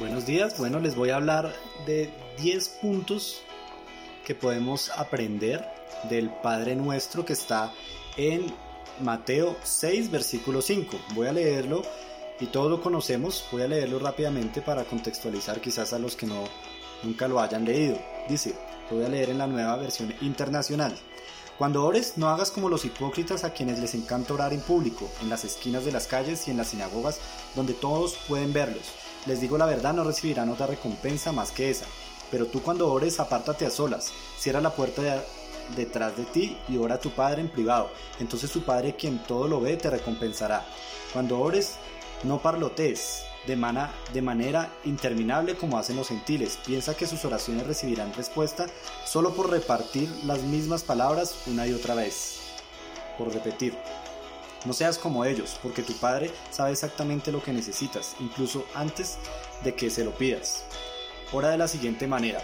Buenos días, bueno, les voy a hablar de 10 puntos que podemos aprender del Padre Nuestro que está en Mateo 6, versículo 5. Voy a leerlo y todos lo conocemos, voy a leerlo rápidamente para contextualizar quizás a los que no nunca lo hayan leído. Dice, lo voy a leer en la nueva versión internacional. Cuando ores, no hagas como los hipócritas a quienes les encanta orar en público, en las esquinas de las calles y en las sinagogas, donde todos pueden verlos. Les digo la verdad, no recibirán otra recompensa más que esa. Pero tú cuando ores, apártate a solas, cierra la puerta detrás de ti y ora a tu Padre en privado. Entonces tu Padre, quien todo lo ve, te recompensará. Cuando ores, no parlotes de, de manera interminable como hacen los gentiles. Piensa que sus oraciones recibirán respuesta solo por repartir las mismas palabras una y otra vez. Por repetir. No seas como ellos, porque tu Padre sabe exactamente lo que necesitas, incluso antes de que se lo pidas. Ora de la siguiente manera.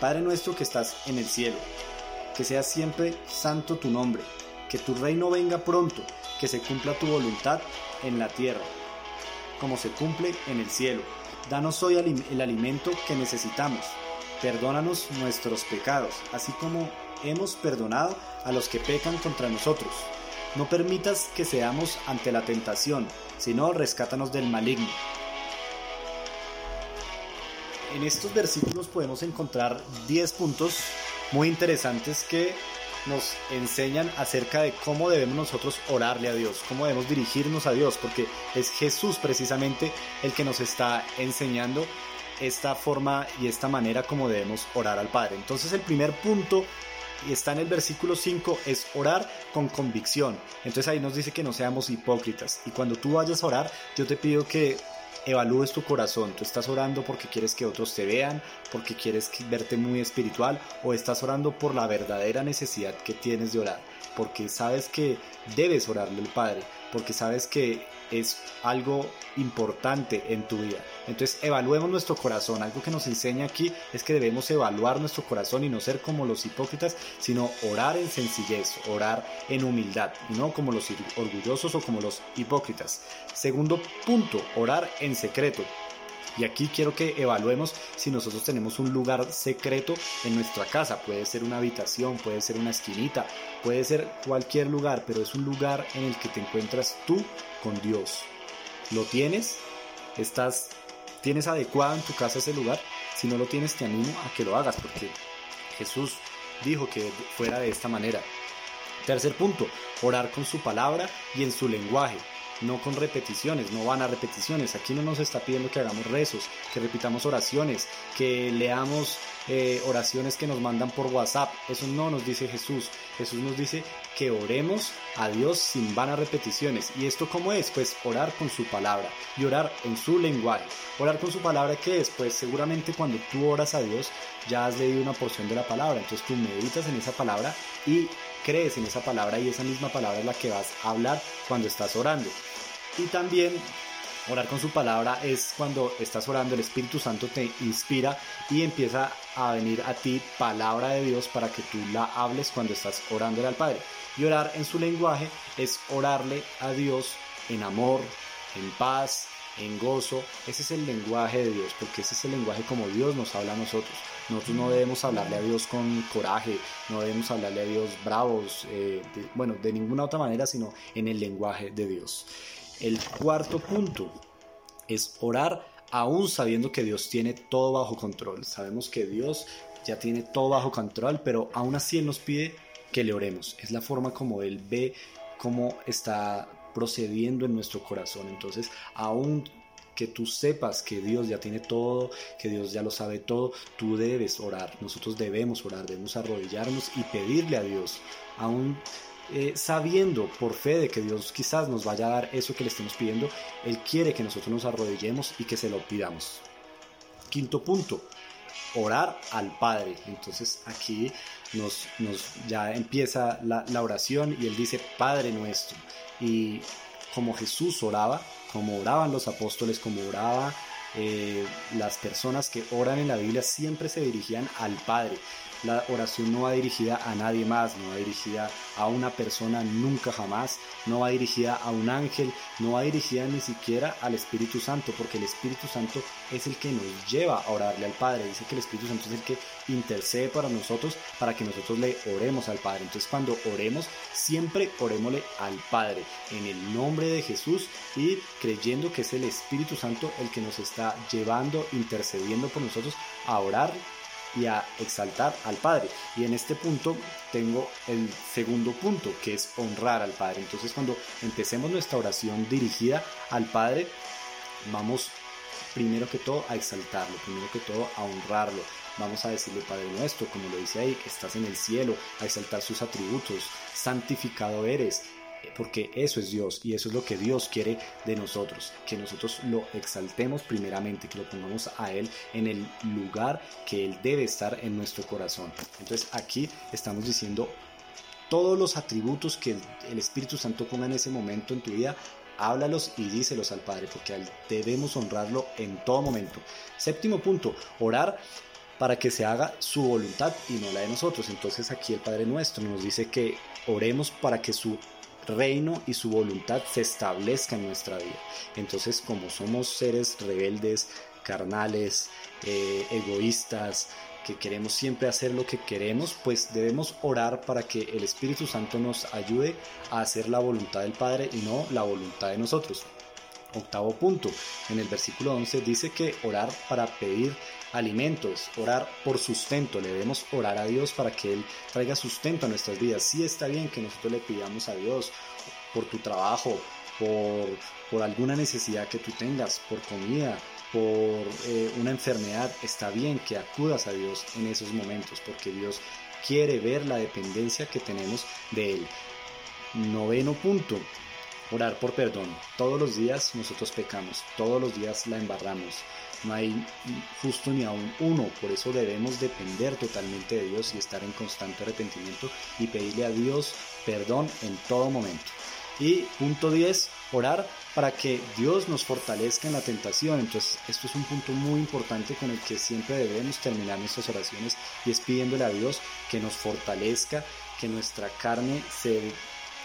Padre nuestro que estás en el cielo, que sea siempre santo tu nombre, que tu reino venga pronto, que se cumpla tu voluntad en la tierra como se cumple en el cielo. Danos hoy el alimento que necesitamos. Perdónanos nuestros pecados, así como hemos perdonado a los que pecan contra nosotros. No permitas que seamos ante la tentación, sino rescátanos del maligno. En estos versículos podemos encontrar 10 puntos muy interesantes que nos enseñan acerca de cómo debemos nosotros orarle a Dios, cómo debemos dirigirnos a Dios, porque es Jesús precisamente el que nos está enseñando esta forma y esta manera como debemos orar al Padre. Entonces el primer punto y está en el versículo 5, es orar con convicción. Entonces ahí nos dice que no seamos hipócritas. Y cuando tú vayas a orar, yo te pido que evalúes tu corazón. Tú estás orando porque quieres que otros te vean, porque quieres verte muy espiritual o estás orando por la verdadera necesidad que tienes de orar, porque sabes que debes orarle al Padre, porque sabes que es algo importante en tu vida. Entonces evaluemos nuestro corazón. Algo que nos enseña aquí es que debemos evaluar nuestro corazón y no ser como los hipócritas, sino orar en sencillez, orar en humildad, no como los orgullosos o como los hipócritas. Segundo punto, orar en secreto. Y aquí quiero que evaluemos si nosotros tenemos un lugar secreto en nuestra casa. Puede ser una habitación, puede ser una esquinita, puede ser cualquier lugar, pero es un lugar en el que te encuentras tú con Dios. ¿Lo tienes? ¿Estás, ¿Tienes adecuado en tu casa ese lugar? Si no lo tienes, te animo a que lo hagas porque Jesús dijo que fuera de esta manera. Tercer punto, orar con su palabra y en su lenguaje no con repeticiones, no van a repeticiones. Aquí no nos está pidiendo que hagamos rezos, que repitamos oraciones, que leamos eh, oraciones que nos mandan por WhatsApp. Eso no nos dice Jesús. Jesús nos dice que oremos a Dios sin vanas repeticiones. ¿Y esto cómo es? Pues orar con su palabra y orar en su lenguaje. Orar con su palabra, ¿qué es? Pues seguramente cuando tú oras a Dios ya has leído una porción de la palabra. Entonces tú meditas en esa palabra y crees en esa palabra y esa misma palabra es la que vas a hablar cuando estás orando. Y también orar con su palabra es cuando estás orando, el Espíritu Santo te inspira y empieza a venir a ti palabra de Dios para que tú la hables cuando estás orándole al Padre. Y orar en su lenguaje es orarle a Dios en amor, en paz, en gozo. Ese es el lenguaje de Dios, porque ese es el lenguaje como Dios nos habla a nosotros. Nosotros no debemos hablarle a Dios con coraje, no debemos hablarle a Dios bravos, eh, bueno, de ninguna otra manera, sino en el lenguaje de Dios. El cuarto punto es orar aún sabiendo que Dios tiene todo bajo control. Sabemos que Dios ya tiene todo bajo control, pero aún así Él nos pide que le oremos. Es la forma como Él ve cómo está procediendo en nuestro corazón. Entonces, aún que tú sepas que Dios ya tiene todo, que Dios ya lo sabe todo, tú debes orar. Nosotros debemos orar, debemos arrodillarnos y pedirle a Dios, aún eh, sabiendo por fe de que Dios quizás nos vaya a dar eso que le estemos pidiendo, Él quiere que nosotros nos arrodillemos y que se lo pidamos. Quinto punto, orar al Padre. Entonces aquí nos, ya empieza la, la, oración y Él dice Padre nuestro. Y como Jesús oraba, como oraban los apóstoles, como oraba eh, las personas que oran en la Biblia, siempre se dirigían al Padre. La oración no va dirigida a nadie más, no va dirigida a una persona nunca jamás, no va dirigida a un ángel, no va dirigida ni siquiera al Espíritu Santo, porque el Espíritu Santo es el que nos lleva a orarle al Padre. Dice que el Espíritu Santo es el que intercede para nosotros, para que nosotros le oremos al Padre. Entonces cuando oremos, siempre orémosle al Padre, en el nombre de Jesús y creyendo que es el Espíritu Santo el que nos está llevando, intercediendo por nosotros a orar y a exaltar al Padre. Y en este punto tengo el segundo punto, que es honrar al Padre. Entonces cuando empecemos nuestra oración dirigida al Padre, vamos primero que todo a exaltarlo, primero que todo a honrarlo. Vamos a decirle Padre nuestro, como lo dice ahí, que estás en el cielo, a exaltar sus atributos, santificado eres, porque eso es Dios y eso es lo que Dios quiere de nosotros, que nosotros lo exaltemos primeramente, que lo pongamos a Él en el lugar que Él debe estar en nuestro corazón. Entonces aquí estamos diciendo todos los atributos que el Espíritu Santo ponga en ese momento en tu vida, háblalos y díselos al Padre, porque debemos honrarlo en todo momento. Séptimo punto, orar para que se haga su voluntad y no la de nosotros. Entonces aquí el Padre nuestro nos dice que oremos para que su reino y su voluntad se establezca en nuestra vida. Entonces, como somos seres rebeldes, carnales, eh, egoístas, que queremos siempre hacer lo que queremos, pues debemos orar para que el Espíritu Santo nos ayude a hacer la voluntad del Padre y no la voluntad de nosotros. Octavo punto, en el versículo 11 dice que orar para pedir alimentos, orar por sustento, le debemos orar a Dios para que Él traiga sustento a nuestras vidas. Sí está bien que nosotros le pidamos a Dios por tu trabajo, por, por alguna necesidad que tú tengas, por comida, por eh, una enfermedad, está bien que acudas a Dios en esos momentos, porque Dios quiere ver la dependencia que tenemos de Él. Noveno punto, orar por perdón. Todos los días nosotros pecamos, todos los días la embarramos no hay justo ni aún uno, por eso debemos depender totalmente de Dios y estar en constante arrepentimiento y pedirle a Dios perdón en todo momento. Y punto 10, orar para que Dios nos fortalezca en la tentación. Entonces, esto es un punto muy importante con el que siempre debemos terminar nuestras oraciones y es pidiéndole a Dios que nos fortalezca, que nuestra carne se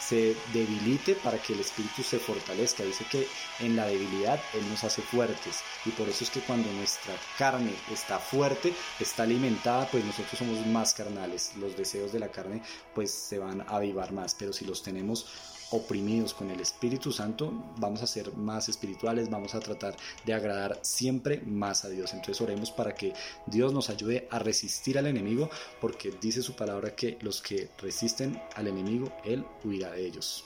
se debilite para que el espíritu se fortalezca. Dice que en la debilidad Él nos hace fuertes y por eso es que cuando nuestra carne está fuerte, está alimentada, pues nosotros somos más carnales. Los deseos de la carne pues se van a avivar más, pero si los tenemos oprimidos con el Espíritu Santo, vamos a ser más espirituales, vamos a tratar de agradar siempre más a Dios. Entonces oremos para que Dios nos ayude a resistir al enemigo, porque dice su palabra que los que resisten al enemigo, Él huirá de ellos.